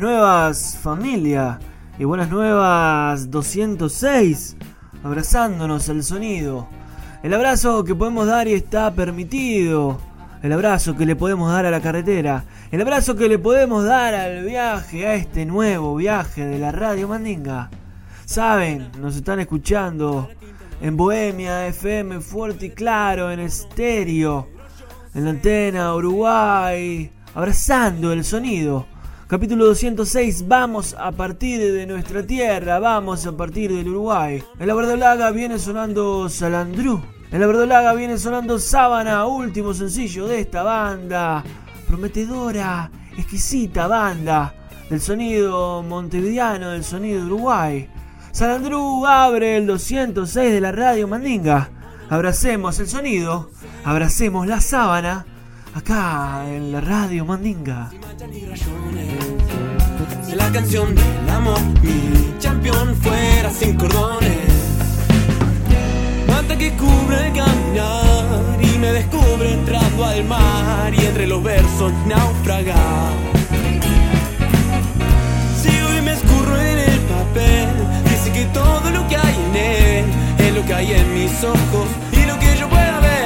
Nuevas familia. Y buenas nuevas 206. Abrazándonos el sonido. El abrazo que podemos dar y está permitido. El abrazo que le podemos dar a la carretera. El abrazo que le podemos dar al viaje, a este nuevo viaje de la Radio Mandinga. Saben, nos están escuchando en Bohemia, FM, fuerte y claro, en estéreo en la antena Uruguay, abrazando el sonido. Capítulo 206, vamos a partir de nuestra tierra, vamos a partir del Uruguay. En la verdolaga viene sonando Salandrú. En la verdolaga viene sonando Sábana, último sencillo de esta banda. Prometedora, exquisita banda del sonido montevideano, del sonido Uruguay. Salandrú abre el 206 de la radio Mandinga. Abracemos el sonido, abracemos la sábana, acá en la radio Mandinga. La canción del amor, mi campeón fuera sin cordones. Manta que cubre el caminar y me descubre entrando al mar y entre los versos naufragar. Sigo y me escurro en el papel. Dice que todo lo que hay en él es lo que hay en mis ojos y lo que yo pueda ver.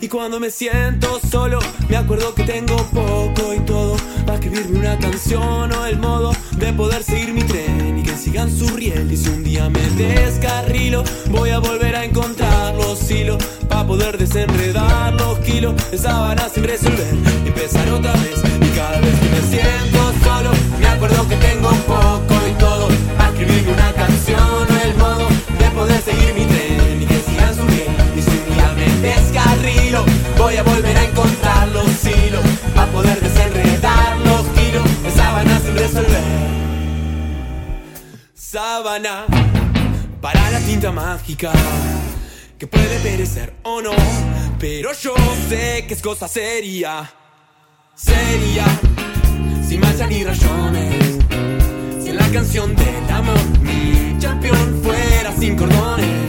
Y cuando me siento solo, me acuerdo que tengo poco y todo para escribirme una canción o el modo de poder seguir mi tren y que sigan su riel. Y si un día me descarrilo, voy a volver a encontrar los hilos para poder desenredar los kilos de sábanas sin resolver Para la tinta mágica que puede perecer o no, pero yo sé que es cosa seria, seria, sin mancha ni rayones. Si en la canción del amor mi campeón fuera sin cordones.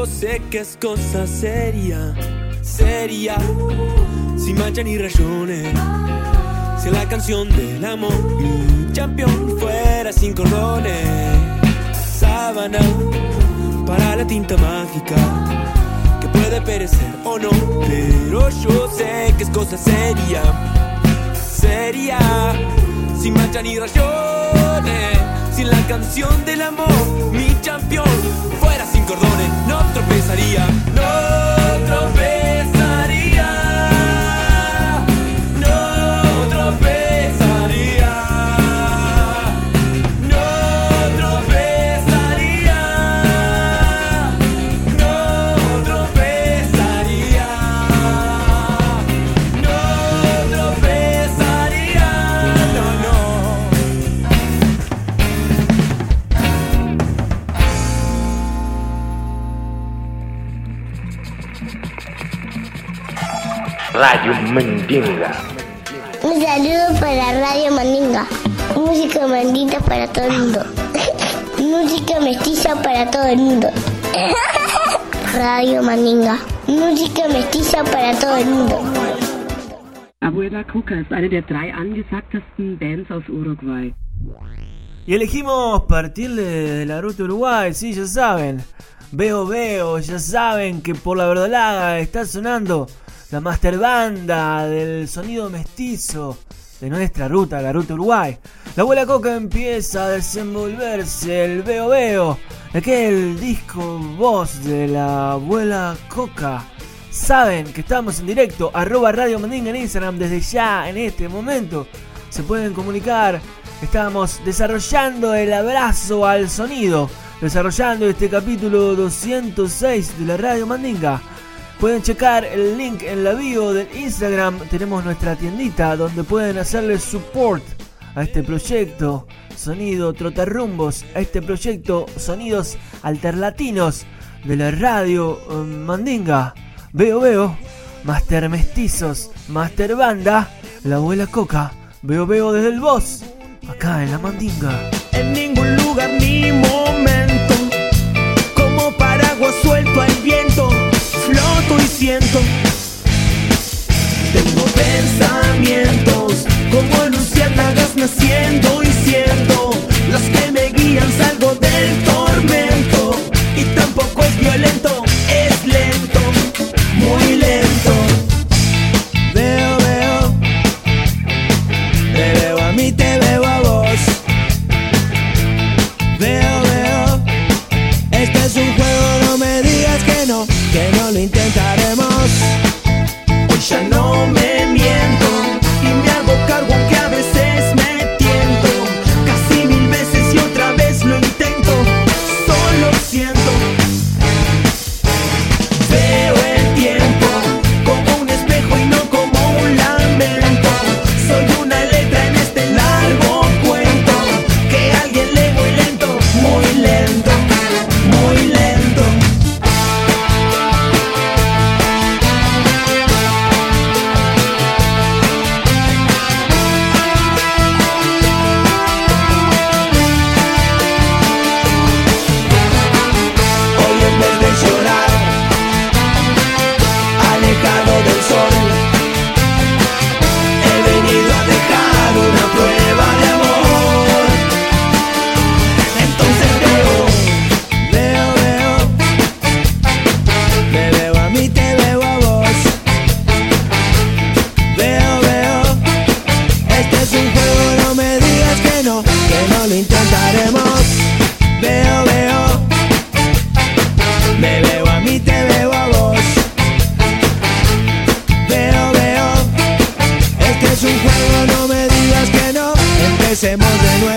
Yo sé que es cosa seria, seria, sin mancha ni rayones. Si la canción del amor, mi campeón fuera sin cordones, sábana para la tinta mágica que puede perecer o no, pero yo sé que es cosa seria, seria, sin mancha ni rayones, sin la canción del amor, mi campeón fuera sin no tropezaría, Mandinga. Un saludo para Radio Mandinga. Música mandinga para todo el mundo. Música mestiza para todo el mundo. Radio Mandinga. Música mestiza para todo el mundo. Abuela Cuca ist eine der drei angesagtesten Bands aus Uruguay. Y elegimos partirle de la ruta Uruguay, sí, ya saben. Veo, veo, ya saben que por la verdolaga está sonando la master banda del sonido mestizo de nuestra ruta, la ruta Uruguay. La abuela Coca empieza a desenvolverse el veo, veo, aquel disco voz de la abuela Coca. Saben que estamos en directo, arroba Radio Mandinga en Instagram desde ya, en este momento. Se pueden comunicar. Estamos desarrollando el abrazo al sonido. Desarrollando este capítulo 206 de la Radio Mandinga. Pueden checar el link en la bio del Instagram. Tenemos nuestra tiendita donde pueden hacerle support a este proyecto. Sonido Trotarrumbos. A este proyecto Sonidos Alterlatinos de la Radio eh, Mandinga. Veo, veo. Master Mestizos. Master Banda. La abuela Coca. Veo, veo desde el boss. Acá en la Mandinga. en ningún lugar ni momento. Siento.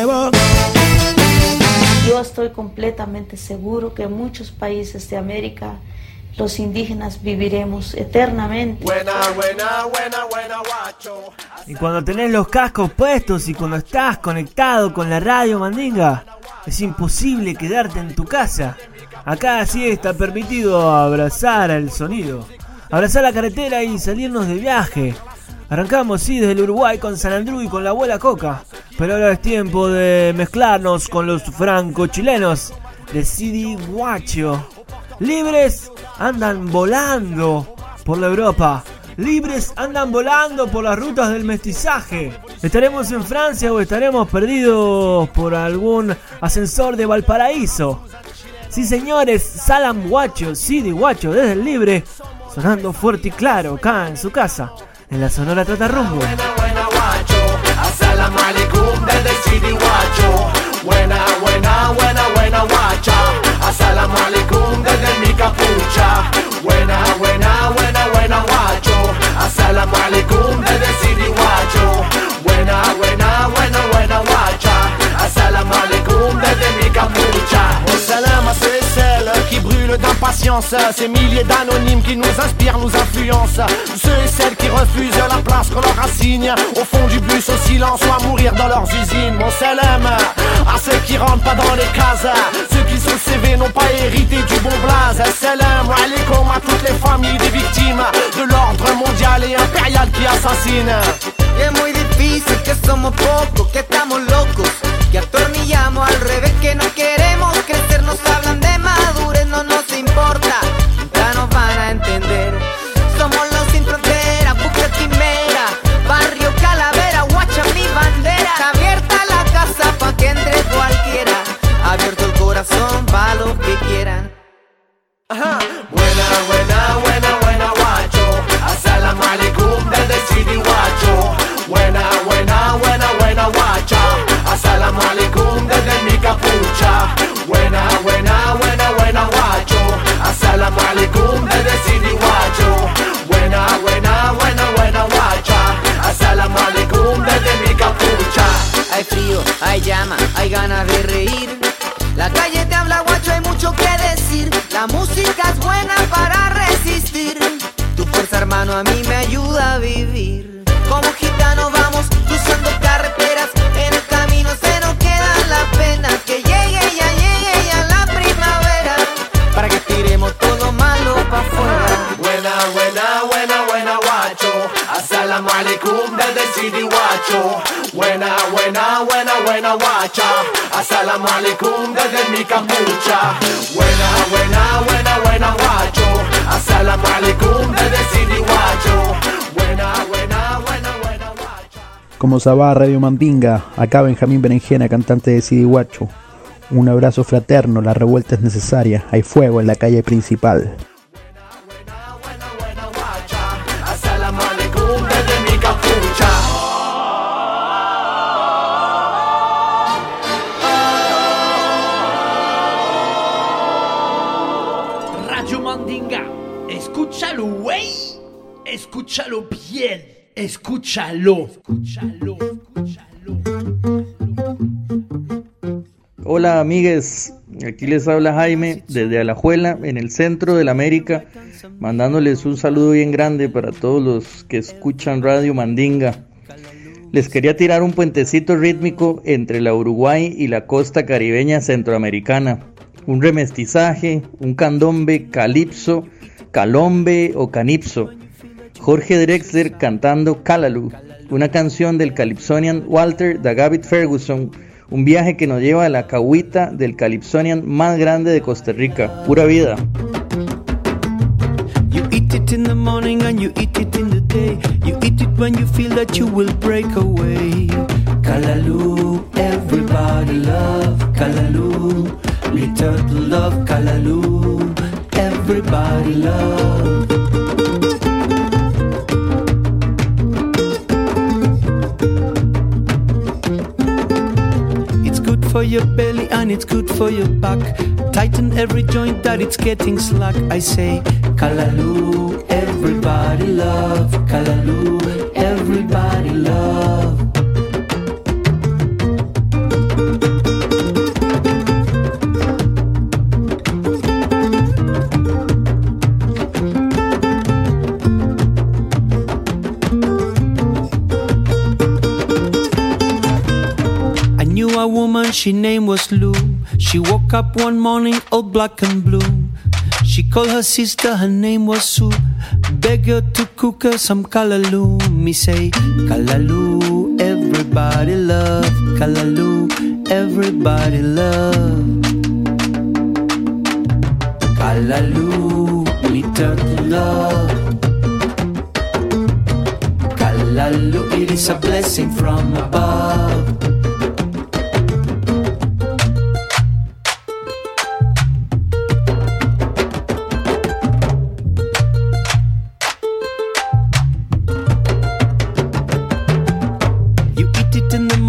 Nuevo. Yo estoy completamente seguro que en muchos países de América los indígenas viviremos eternamente. Y cuando tenés los cascos puestos y cuando estás conectado con la radio Mandinga, es imposible quedarte en tu casa. Acá sí está permitido abrazar el sonido, abrazar la carretera y salirnos de viaje. Arrancamos, sí, desde el Uruguay con San Andrew y con la abuela Coca. Pero ahora es tiempo de mezclarnos con los franco-chilenos de CD Guacho. Libres andan volando por la Europa. Libres andan volando por las rutas del mestizaje. ¿Estaremos en Francia o estaremos perdidos por algún ascensor de Valparaíso? Sí, señores, Salam Guacho, CD Guacho desde el Libre, sonando fuerte y claro acá en su casa, en la Sonora Tratarrumbo. Buena, buena, guacho. Asalamu alaikum desde CD Guacho. Buena, buena, buena, buena, guacha. Asalamu alaikum desde mi capucha. Buena, buena, buena, buena, guacho. Asalamu alaikum desde CD Guacho. Buena, buena, buena, buena, guacha. Assalamu alaikum desde mi capucha. Au d'impatience. Ces milliers d'anonymes qui nous inspirent, nous influencent. Ceux et celles qui refusent la place qu'on leur assigne. Au fond du bus, au silence ou à mourir dans leurs usines. Mon salam à ceux qui rentrent pas dans les cases. Ceux qui le CV n'ont pas hérité du bon blaze. Salam alaikum à toutes les familles des victimes De l'ordre mondial et impérial qui assassine. Es muy difícil que somos pocos, que estamos locos, que atornillamos al revés, que no queremos crecer, nos hablan Buena, buena, buena, buena, guacho. Assalamu alaikum desde CD Guacho. Buena, buena, buena, buena, guacha. Assalamu alaikum desde mi capucha. Buena, buena, buena, buena, guacho. Assalamu alaikum desde CD Guacho. Buena, buena, buena, buena, guacha. Assalamu alaikum desde mi capucha. Hay frío, hay llama, hay ganas de reír. La calle te habla que decir. La música es buena para resistir. Tu fuerza, hermano, a mí me ayuda a vivir. Como gitano vamos cruzando carreteras. Assalamu alaikum desde CD Guacho. Buena, buena, buena, buena, guacha. Assalamu alaikum desde mi capucha. Buena, buena, buena, buena, guacho. Assalamu alaikum desde CD Guacho. Buena, buena, buena, buena, guacha. Como Sabá Radio Mandinga, acá Benjamín Berenjena, cantante de CD Guacho. Un abrazo fraterno, la revuelta es necesaria, hay fuego en la calle principal. Escúchalo bien. Escúchalo. Escúchalo. Hola amigues, aquí les habla Jaime desde Alajuela, en el centro de la América, mandándoles un saludo bien grande para todos los que escuchan Radio Mandinga. Les quería tirar un puentecito rítmico entre la Uruguay y la costa caribeña centroamericana. Un remestizaje, un candombe calipso, calombe o canipso. Jorge Drexler cantando Calalu, una canción del calypsonian Walter Dagavit Ferguson, un viaje que nos lleva a la cahuita del calypsonian más grande de Costa Rica. Pura vida. You in the morning and you eat it in the day. You eat it when you feel that you will break away. Kalaloo, everybody love Kalaloo. Me turtle love Kalaloo, everybody love. For your belly and it's good for your back. Tighten every joint that it's getting slack. I say, Kalaloo, everybody love. Kalaloo, everybody love. She name was Lou. She woke up one morning all black and blue. She called her sister, her name was Sue. Beg you to cook her some kalaloo. Me say, kalaloo, everybody love. Kalaloo, everybody love. Me turtle love. Kalaloo, it is a blessing from above.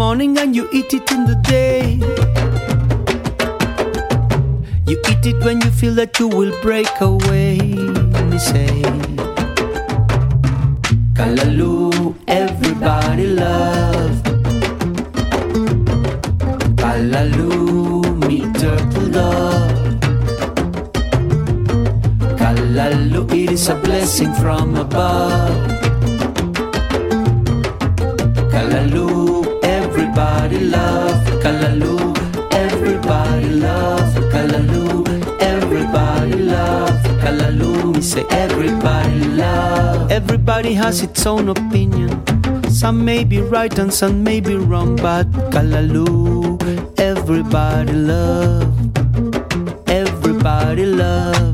Morning and you eat it in the day. You eat it when you feel that you will break away. Me say, Kalaloo, everybody love. Kalaloo, me turtle love. Kalaloo, it is a blessing from above. Kalaloo, everybody love. Kalaloo, everybody love. Kalaloo, everybody love. Kalaloo, we say everybody love. Everybody has its own opinion. Some may be right and some may be wrong, but Kalaloo, everybody love. Everybody love.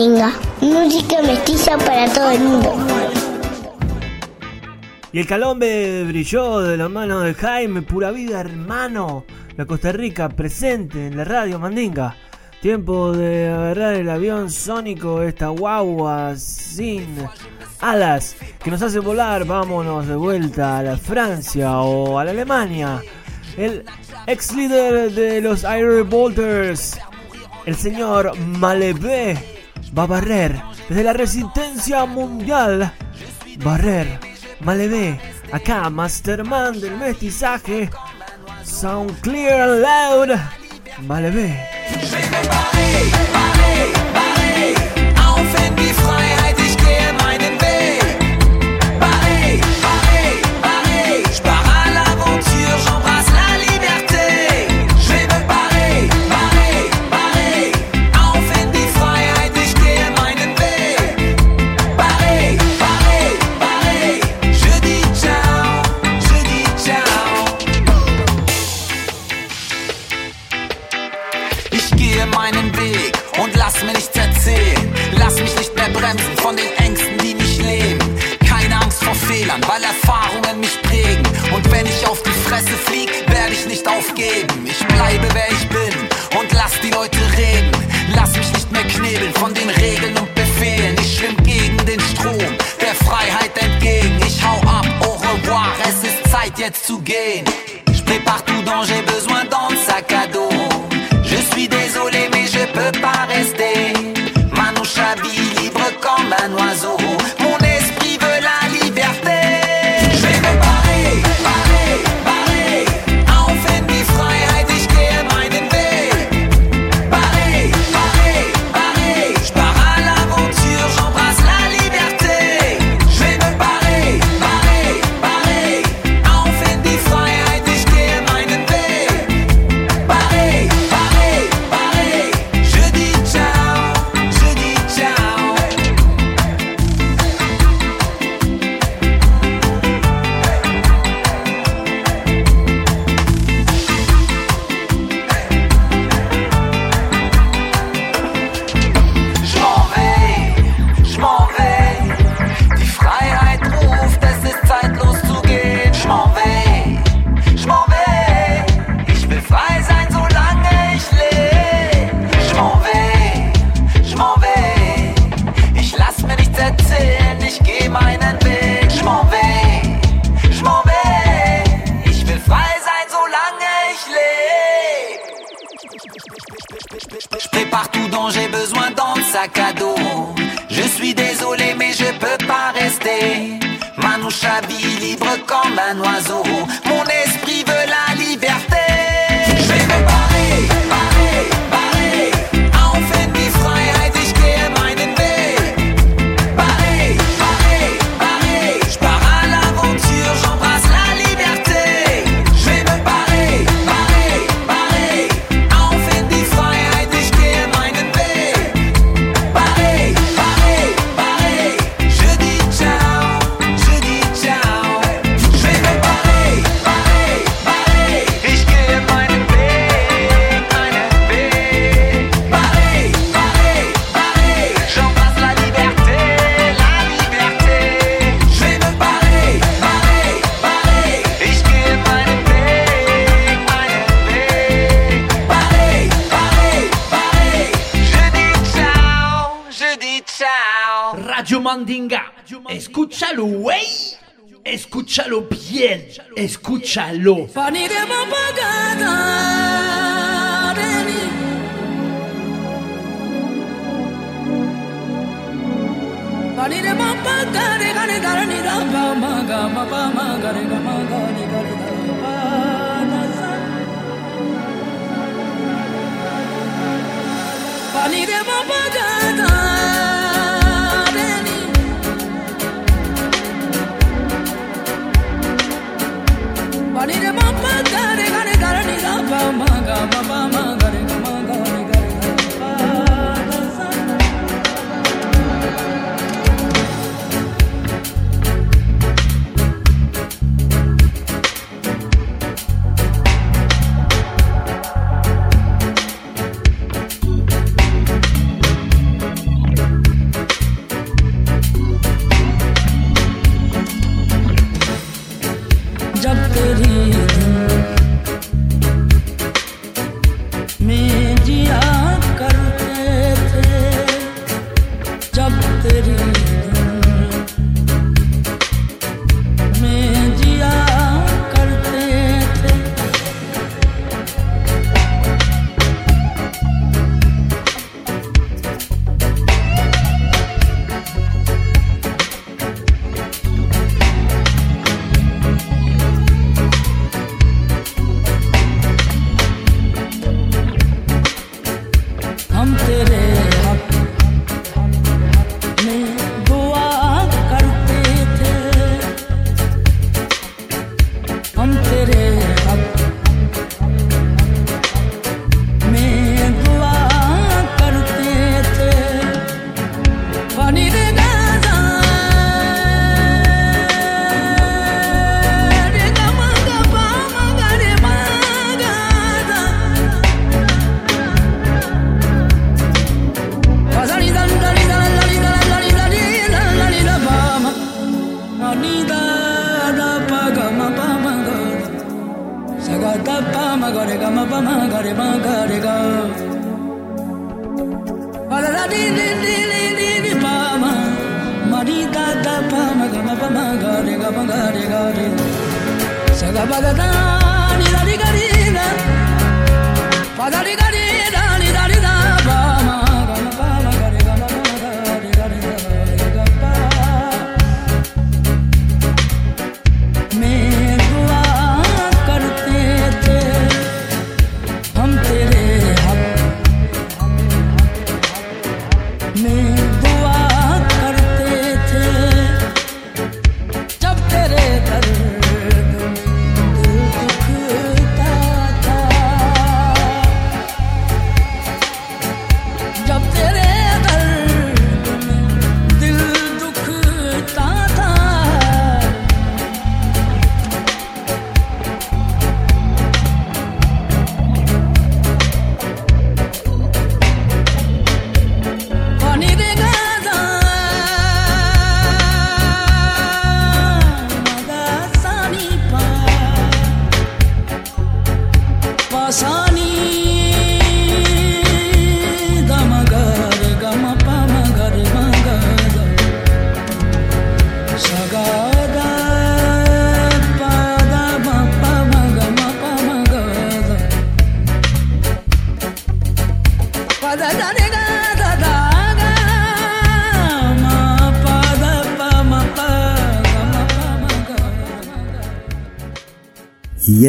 Música mestiza para todo el mundo. Y el calombe brilló de la mano de Jaime, pura vida hermano. La Costa Rica presente en la radio Mandinga. Tiempo de agarrar el avión sónico, esta guagua sin alas que nos hace volar. Vámonos de vuelta a la Francia o a la Alemania. El ex líder de los Air Bolters, el señor Malevé, va a barrer desde la resistencia mundial. Barrer, Malevé, acá Masterman del mestizaje. Sound clear and loud. Malevé. pain. Comme un oiseau. Mandinga. Escúchalo, wey. Escúchalo bien. Escúchalo. Panire ma pa Para Sagabada da ni la ligarina, pa da ligarina.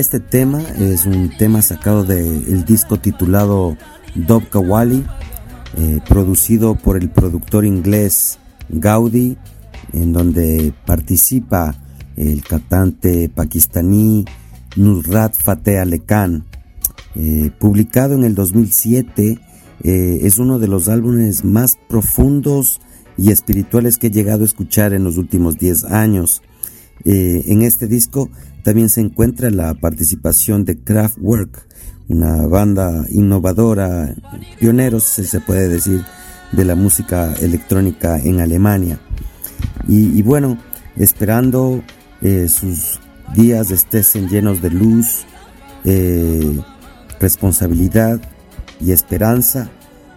Este tema es un tema sacado del disco titulado Dob Kawali, eh, producido por el productor inglés Gaudi, en donde participa el cantante pakistaní Nusrat Fateh Ali Khan. Eh, publicado en el 2007, eh, es uno de los álbumes más profundos y espirituales que he llegado a escuchar en los últimos 10 años. En este disco también se encuentra la participación de Kraftwerk, una banda innovadora, pioneros, si se puede decir, de la música electrónica en Alemania. Y, bueno, esperando eh, sus días estén llenos de luz, eh, responsabilidad y esperanza.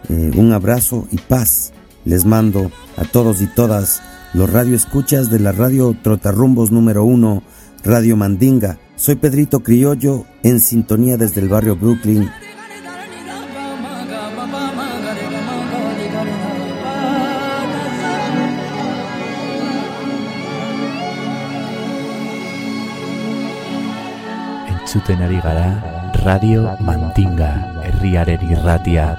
Eh, un abrazo y paz les mando a todos y todas los radioescuchas de la radio Trotarrumbos número uno, Radio Mandinga. Soy Pedrito Criollo, en sintonía desde el barrio Brooklyn. Entzuten ari gara Radio Mandinga, herriaren irratia.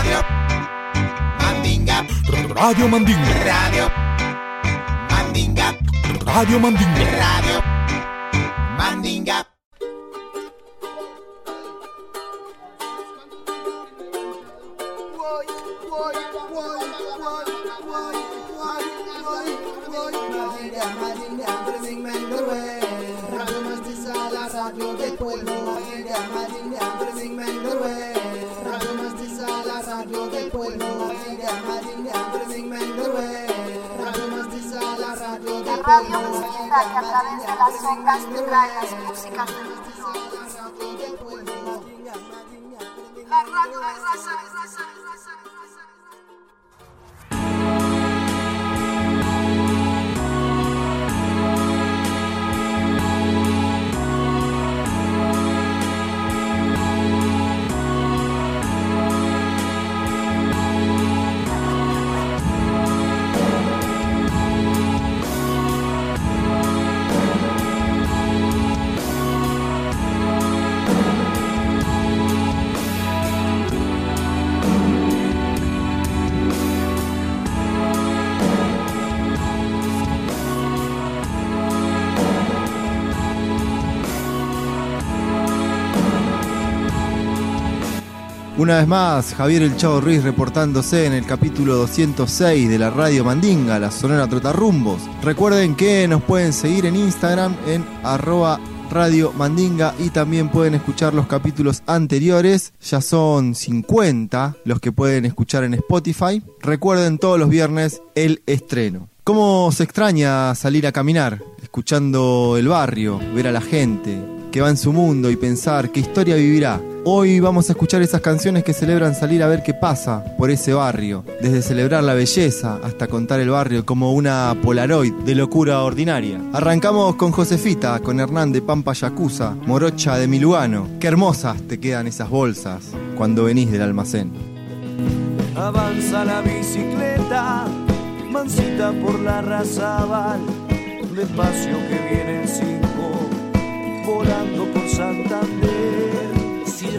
Radio Mandinga. Radio Mandinga. Radio Mandinga. Radio Mandinga. Mandinga. Del pueblo, radio la radio que a las ondas te trae las músicas de los Una vez más, Javier El Chavo Ruiz reportándose en el capítulo 206 de la Radio Mandinga, la Sonora Trotarrumbos. Recuerden que nos pueden seguir en Instagram en arroba Radio Mandinga y también pueden escuchar los capítulos anteriores. Ya son 50 los que pueden escuchar en Spotify. Recuerden todos los viernes el estreno. ¿Cómo se extraña salir a caminar, escuchando el barrio, ver a la gente que va en su mundo y pensar qué historia vivirá? Hoy vamos a escuchar esas canciones que celebran salir a ver qué pasa por ese barrio, desde celebrar la belleza hasta contar el barrio como una polaroid de locura ordinaria. Arrancamos con Josefita, con Hernán de Pampa Yacuza, Morocha de Milugano. Qué hermosas te quedan esas bolsas cuando venís del almacén. Avanza la bicicleta, mansita por la razabal, despacio que viene cinco, volando por Santander.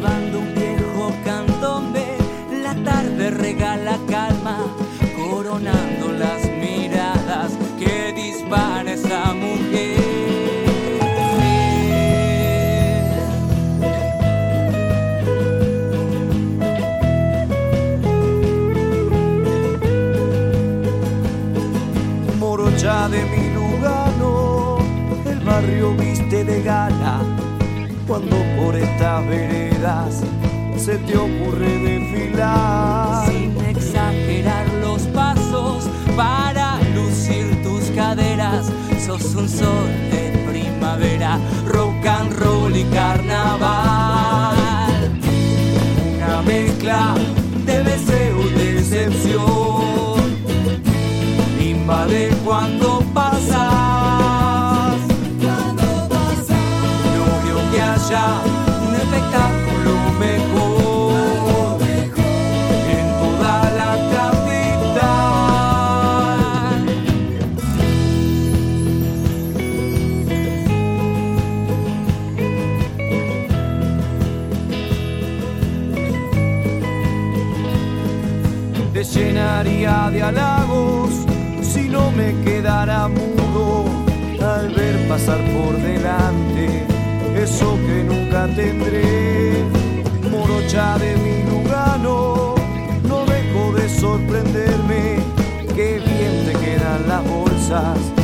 Un viejo candombe, la tarde regala calma, coronando las miradas que dispara esa mujer. Morocha de mi Lugano, el barrio viste de gala cuando por estas se te ocurre desfilar. Sin exagerar los pasos para lucir tus caderas, sos un sol de primavera, rock and roll y carnaval. Una mezcla de deseo y decepción, invade cuando pasas. De halagos si no me quedara mudo al ver pasar por delante eso que nunca tendré. Morocha de mi Lugano, no dejo de sorprenderme. Qué bien te quedan las bolsas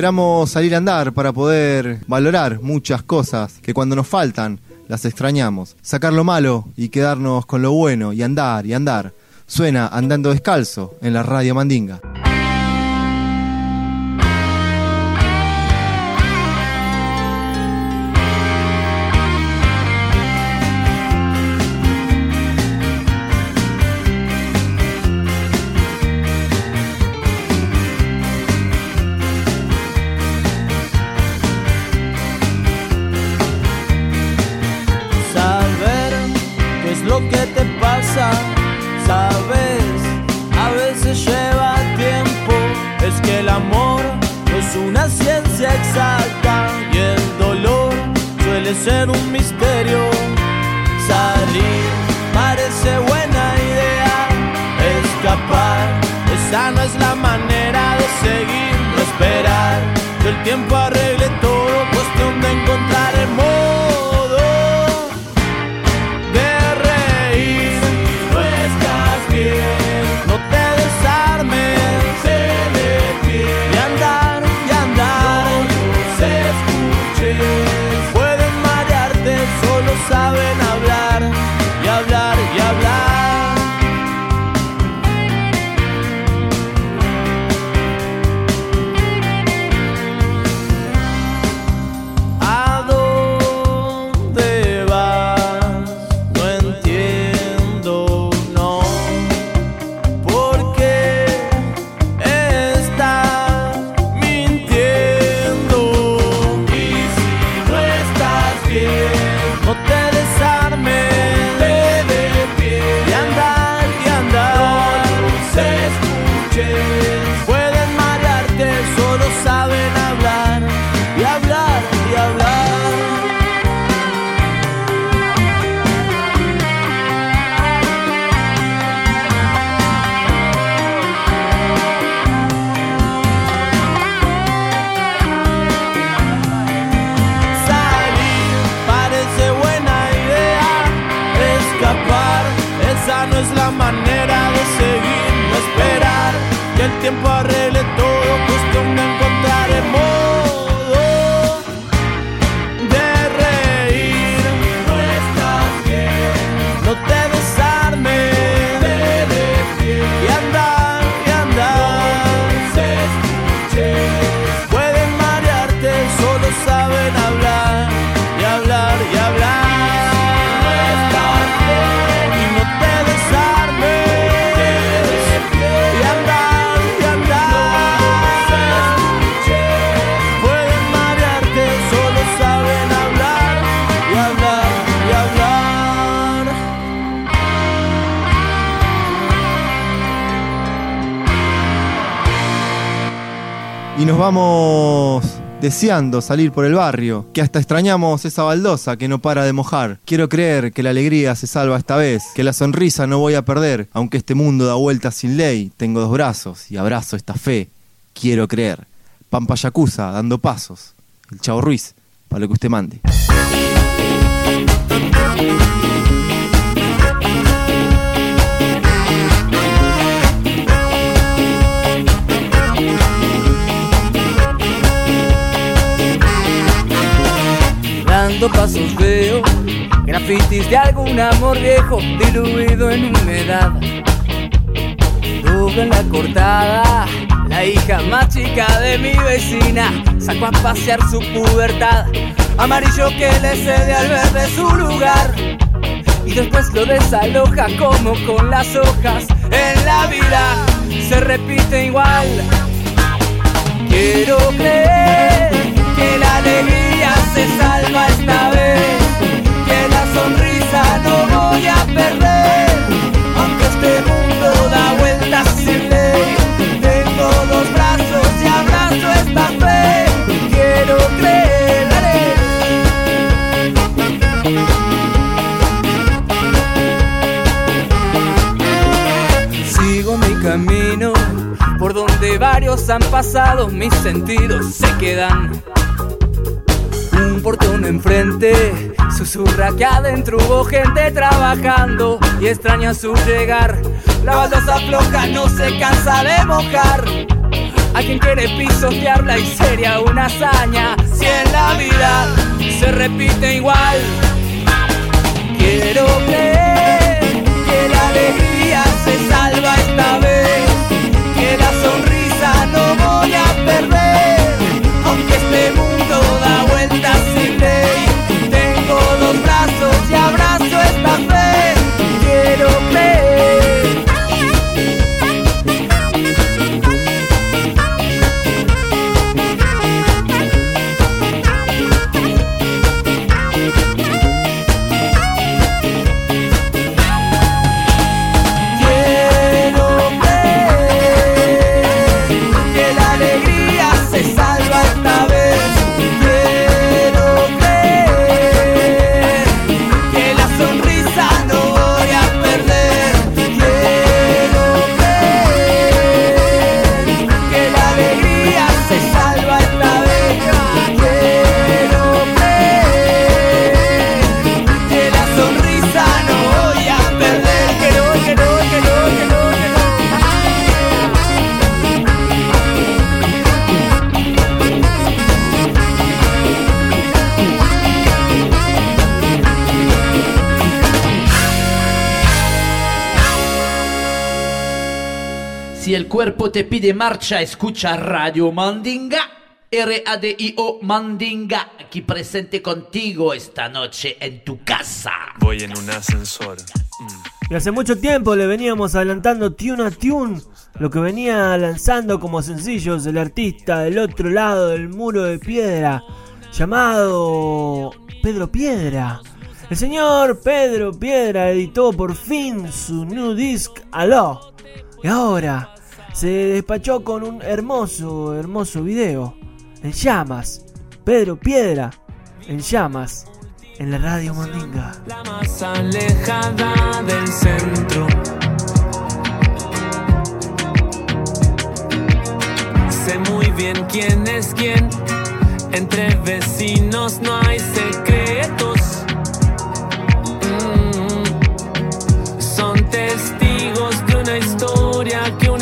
esperamos salir a andar para poder valorar muchas cosas que cuando nos faltan las extrañamos. Sacar lo malo y quedarnos con lo bueno y andar y andar. Suena andando descalzo en la radio Mandinga. Y el dolor suele ser un misterio. Salir parece buena idea, escapar, esa no es la manera de seguir, no esperar que el tiempo arregle todo, vamos deseando salir por el barrio, que hasta extrañamos esa baldosa que no para de mojar. Quiero creer que la alegría se salva esta vez, que la sonrisa no voy a perder, aunque este mundo da vueltas sin ley. Tengo dos brazos y abrazo esta fe. Quiero creer. Pampa Yakuza dando pasos. El Chavo Ruiz, para lo que usted mande. Dando pasos veo grafitis de algún amor viejo diluido en humedad. Doble en la cortada, la hija más chica de mi vecina sacó a pasear su pubertad. Amarillo que le cede al verde su lugar y después lo desaloja como con las hojas. En la vida se repite igual. Quiero creer que la alegría se salva camino por donde varios han pasado, mis sentidos se quedan. Un portón enfrente susurra que adentro hubo gente trabajando y extraña su llegar. La baldosa floja no se cansa de mojar. A quien quiere pisotearla y sería una hazaña si en la vida se repite igual. Quiero creer que la alegría cuerpo te pide marcha, escucha Radio Mandinga. R-A-D-I-O Mandinga, aquí presente contigo esta noche en tu casa. Voy en un ascensor. Y hace mucho tiempo le veníamos adelantando tune a tune, lo que venía lanzando como sencillos el artista del otro lado del muro de piedra, llamado Pedro Piedra. El señor Pedro Piedra editó por fin su new disc Aló. Y ahora se despachó con un hermoso, hermoso video. En llamas. Pedro Piedra. En llamas. En la radio Mandinga. la más alejada del centro. Sé muy bien quién es quién. Entre vecinos no hay secretos. Mm. Son testigos de una historia que una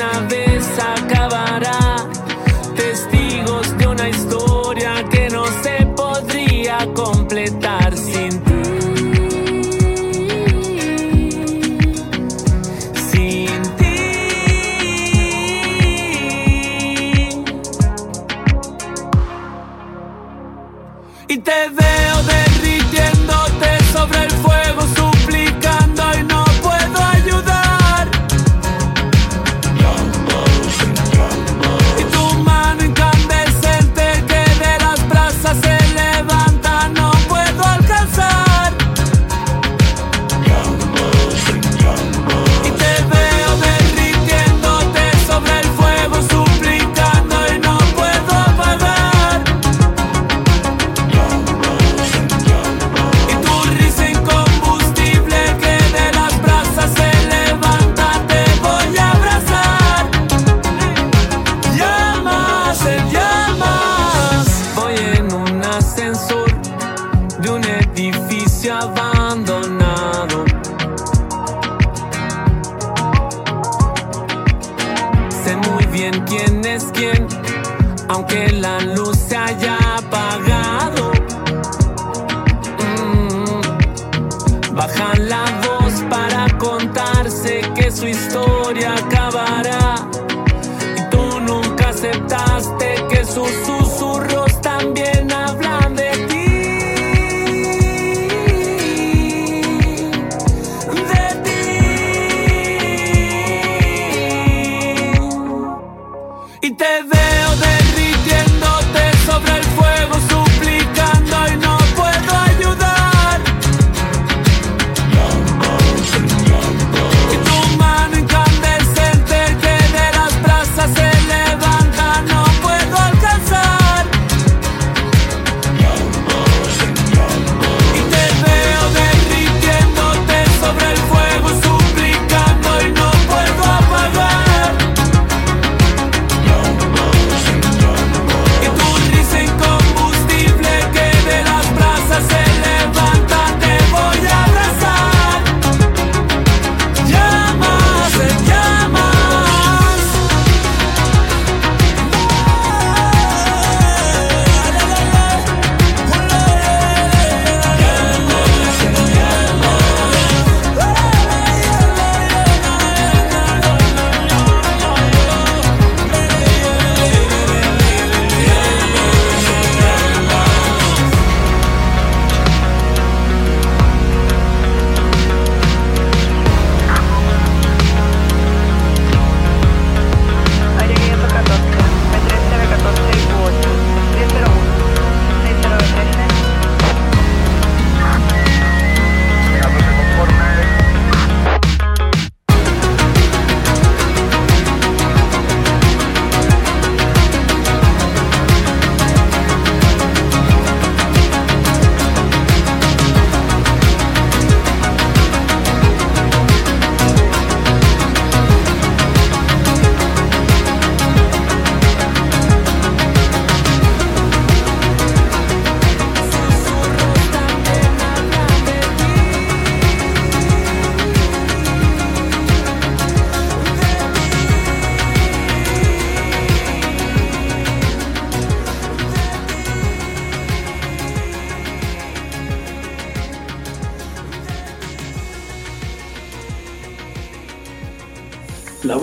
edificio abandonado. Sé muy bien quién es quién, aunque la luz se haya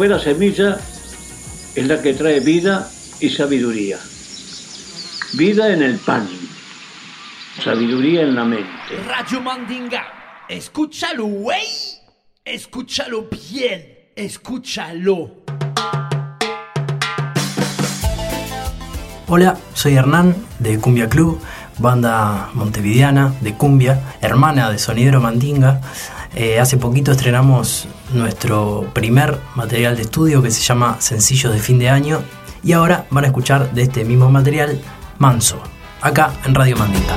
La buena semilla es la que trae vida y sabiduría. Vida en el pan, sabiduría en la mente. Radio Mandinga. Escúchalo, güey. Escúchalo bien. Escúchalo. Hola, soy Hernán de Cumbia Club, banda montevideana de cumbia, hermana de Sonidero Mandinga. Eh, hace poquito estrenamos nuestro primer material de estudio que se llama Sencillos de fin de año y ahora van a escuchar de este mismo material Manso, acá en Radio Mandinga.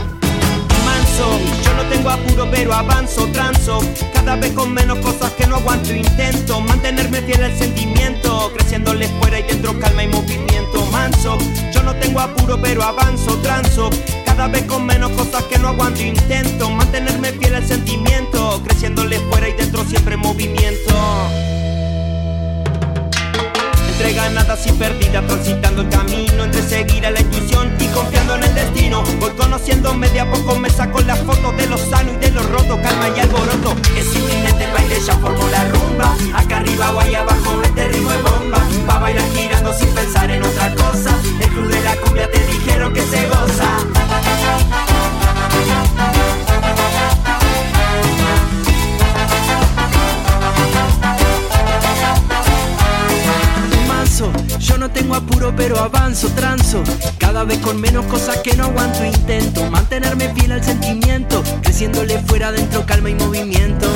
manso Yo no tengo apuro pero avanzo, transo. Cada vez con menos cosas que no aguanto Intento mantenerme fiel al sentimiento. Creciéndole fuera y dentro calma y movimiento. Manso Yo no tengo apuro pero avanzo, transo Cada vez con menos cosas que no aguanto. Intento mantenerme fiel al sentimiento Creciéndole fuera y dentro siempre movimiento. Entre ganadas y perdidas transitando el camino entre seguir a la intuición y confiando en el destino. Voy conociéndome de a poco me saco las fotos de lo sano y de lo roto. Calma y alboroto es inminente el baile ya formó la rumba. Acá arriba o ahí abajo pero avanzo, transo. Cada vez con menos cosas que no aguanto Intento mantenerme fiel al sentimiento Creciéndole fuera dentro calma y movimiento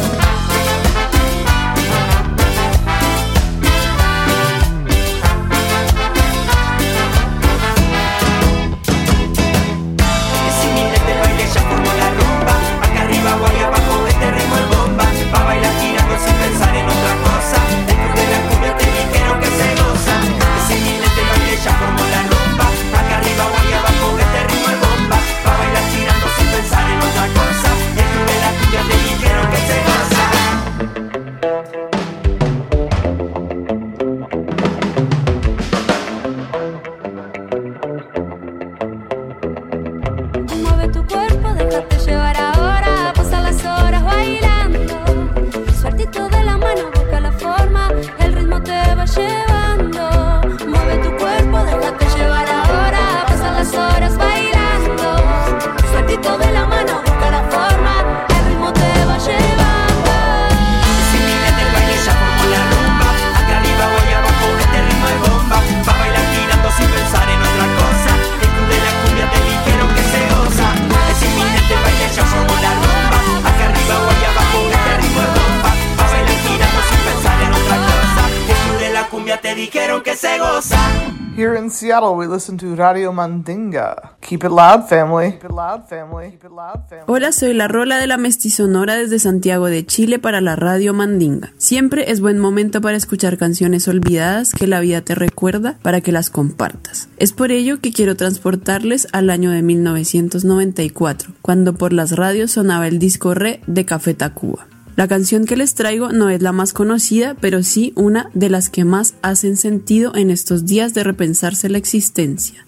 gozar. Here in Seattle, we listen to Radio Mandinga. Keep it loud, family. Keep it loud, family. Keep it loud, family. Hola, soy la Rola de la Mestizonora desde Santiago de Chile para la Radio Mandinga. Siempre es buen momento para escuchar canciones olvidadas que la vida te recuerda para que las compartas. Es por ello que quiero transportarles al año de 1994, cuando por las radios sonaba el disco re de Café Tacuba. La canción que les traigo no es la más conocida, pero sí una de las que más hacen sentido en estos días de repensarse la existencia.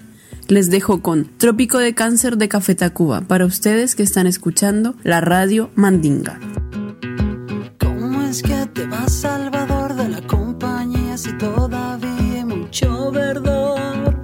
Les dejo con Trópico de Cáncer de Café Tacuba para ustedes que están escuchando la radio Mandinga. ¿Cómo es que te vas, Salvador, de la compañía si todavía hay mucho verdor?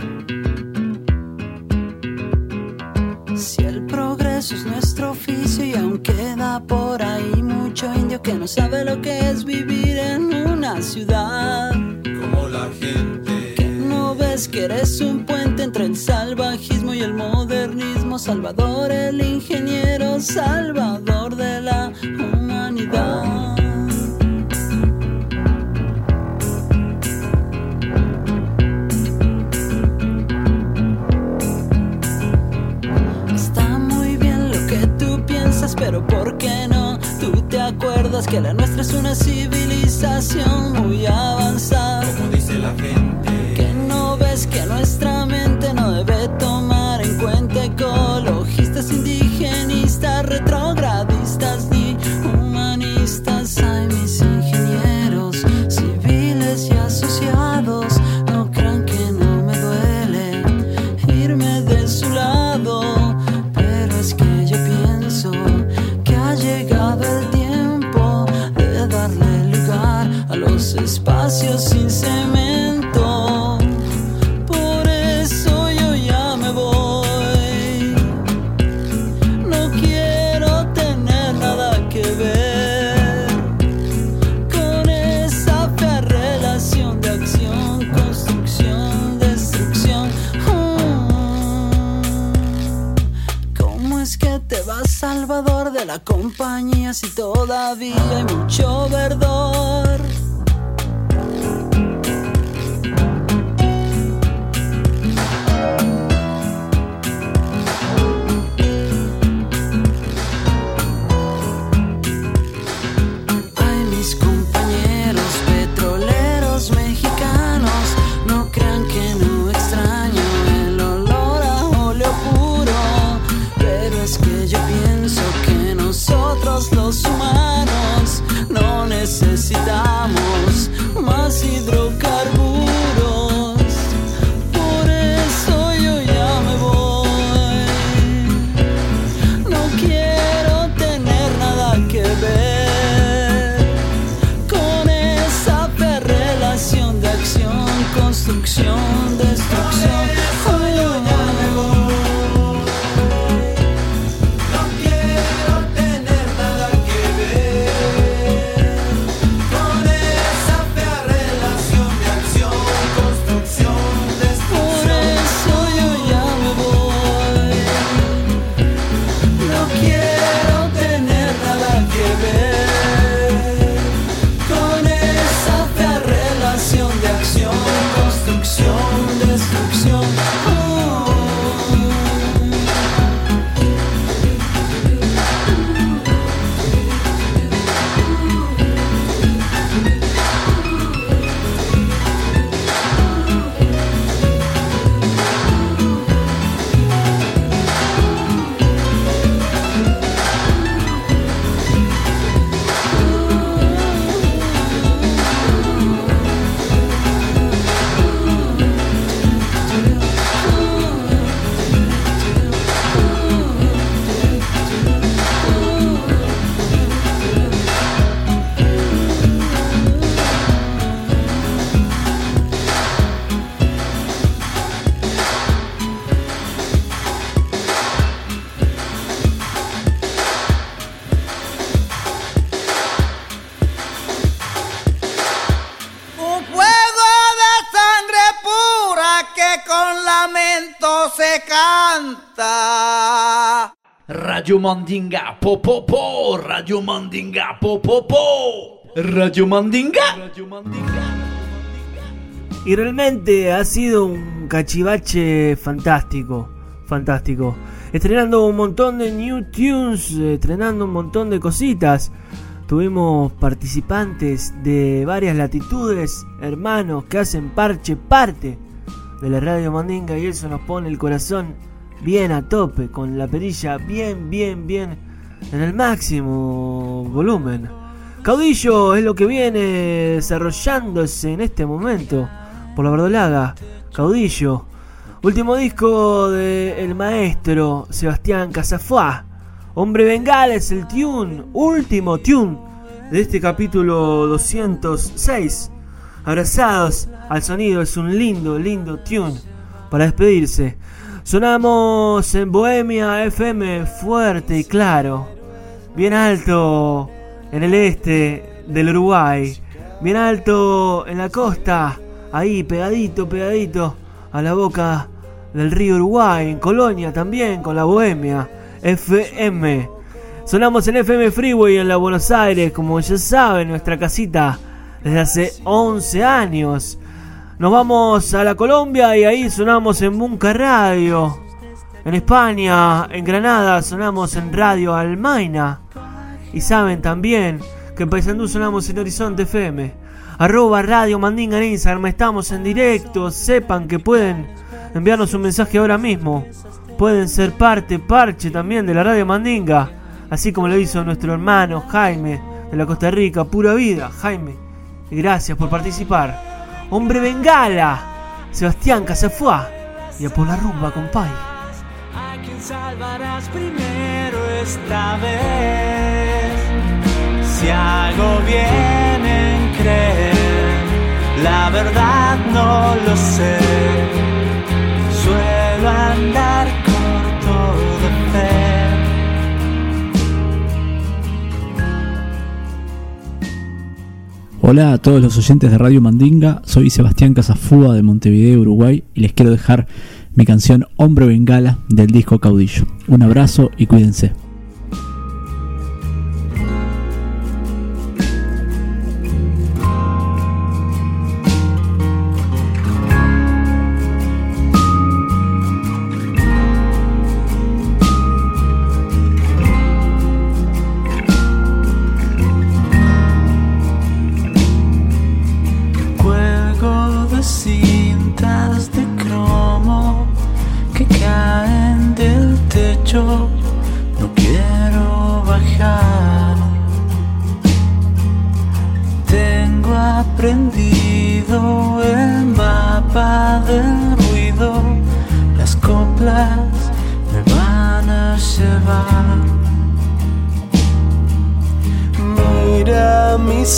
Si el progreso es nuestro oficio y aún queda por ahí mucho indio que no sabe lo que es vivir en una ciudad. Como la gente. Que no ves que eres un puente entre el salvajismo y el modernismo. Salvador, el ingeniero, salvador de la humanidad. Está muy bien lo que tú piensas, pero ¿por qué no? Acuerdas que la nuestra es una civilización muy avanzada. Como dice la gente. Que no ves que nuestra espacios sin cemento. Por eso yo ya me voy. No quiero tener nada que ver con esa fea relación de acción, construcción, destrucción. Mm. ¿Cómo es que te vas, Salvador, de la compañía si todavía hay mucho verdor? Radio Mandinga, po po po, Radio Mandinga, po po po, Radio Mandinga. Y realmente ha sido un cachivache fantástico, fantástico. Estrenando un montón de new tunes, estrenando un montón de cositas. Tuvimos participantes de varias latitudes, hermanos que hacen parche parte de la radio Mandinga y eso nos pone el corazón bien a tope, con la perilla bien, bien, bien en el máximo volumen. Caudillo es lo que viene desarrollándose en este momento por la verdolaga. Caudillo. Último disco de el maestro Sebastián Casafuá. Hombre Bengala es el tune, último tune de este capítulo 206. Abrazados al sonido, es un lindo, lindo tune para despedirse. Sonamos en Bohemia FM fuerte y claro, bien alto en el este del Uruguay, bien alto en la costa, ahí pegadito, pegadito a la boca del río Uruguay, en Colonia también con la Bohemia FM. Sonamos en FM Freeway en la Buenos Aires, como ya saben, nuestra casita desde hace 11 años. Nos vamos a la Colombia y ahí sonamos en Bunca Radio. En España, en Granada, sonamos en Radio Almaina. Y saben también que en Paysandú sonamos en Horizonte FM. Arroba Radio Mandinga en Instagram, estamos en directo. Sepan que pueden enviarnos un mensaje ahora mismo. Pueden ser parte, parche también de la Radio Mandinga. Así como lo hizo nuestro hermano Jaime de la Costa Rica. Pura vida, Jaime. Gracias por participar. Hombre Bengala, Sebastián Casafuá y a por la rumba, compay. ¿A quién salvarás primero esta vez? Si hago bien en creer, la verdad no lo sé. Suelo andar corto Hola a todos los oyentes de Radio Mandinga, soy Sebastián Casafúa de Montevideo, Uruguay, y les quiero dejar mi canción Hombre Bengala del disco Caudillo. Un abrazo y cuídense.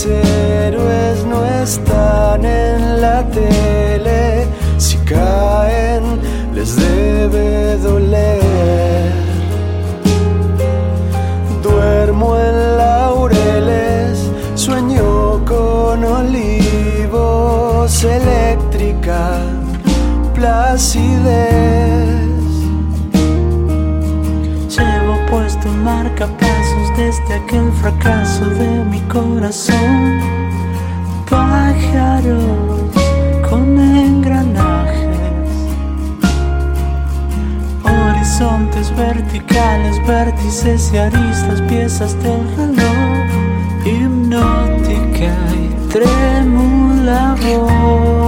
Héroes no están desde aquel fracaso de mi corazón. Pájaros con engranajes, horizontes verticales, vértices y aristas, piezas del reloj, hipnótica y trémula voz.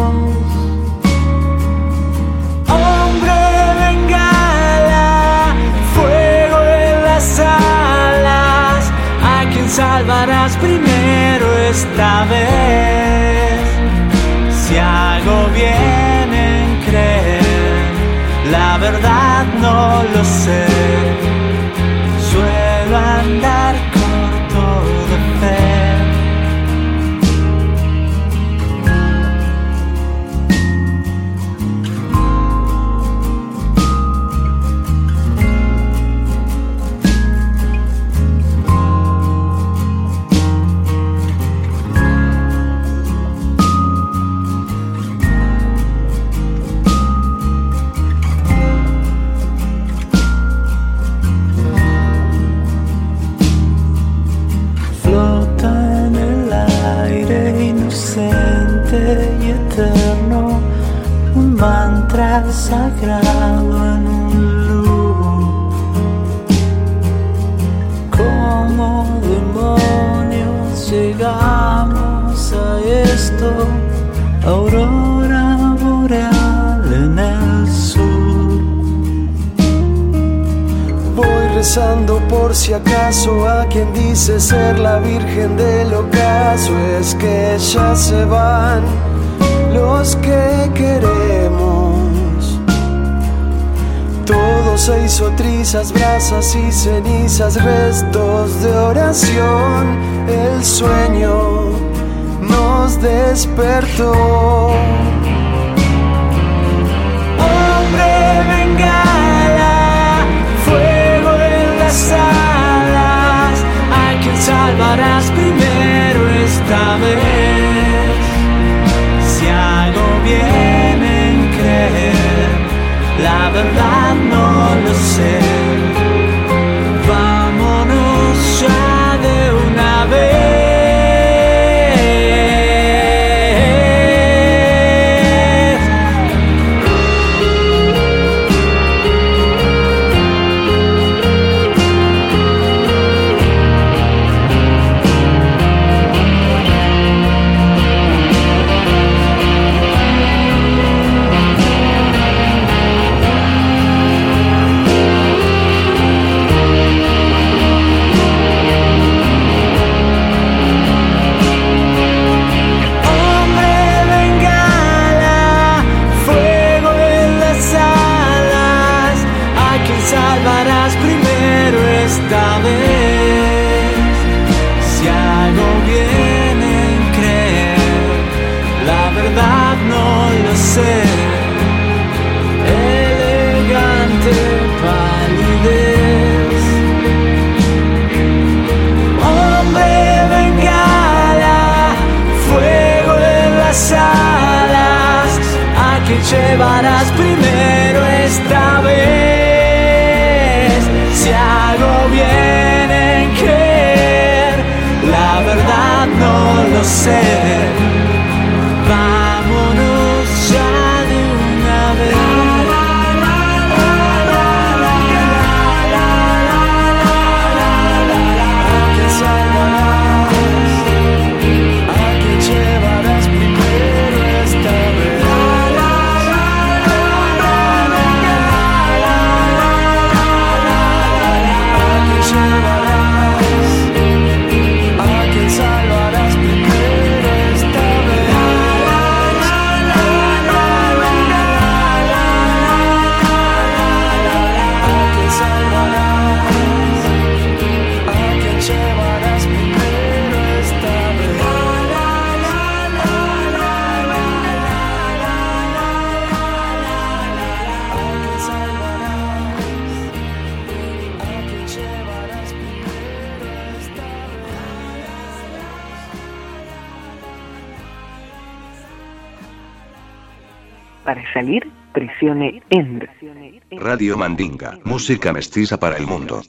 Salvarás primero esta vez? Si hago bien en creer, la verdad no lo sé. Suelo andar margen del ocaso es que ya se van los que queremos. Todo se hizo trizas, brasas y cenizas, restos de oración. El sueño nos despertó. harás primero esta vez. Si hago bien en creer la verdad. mandinga, música mestiza para el mundo.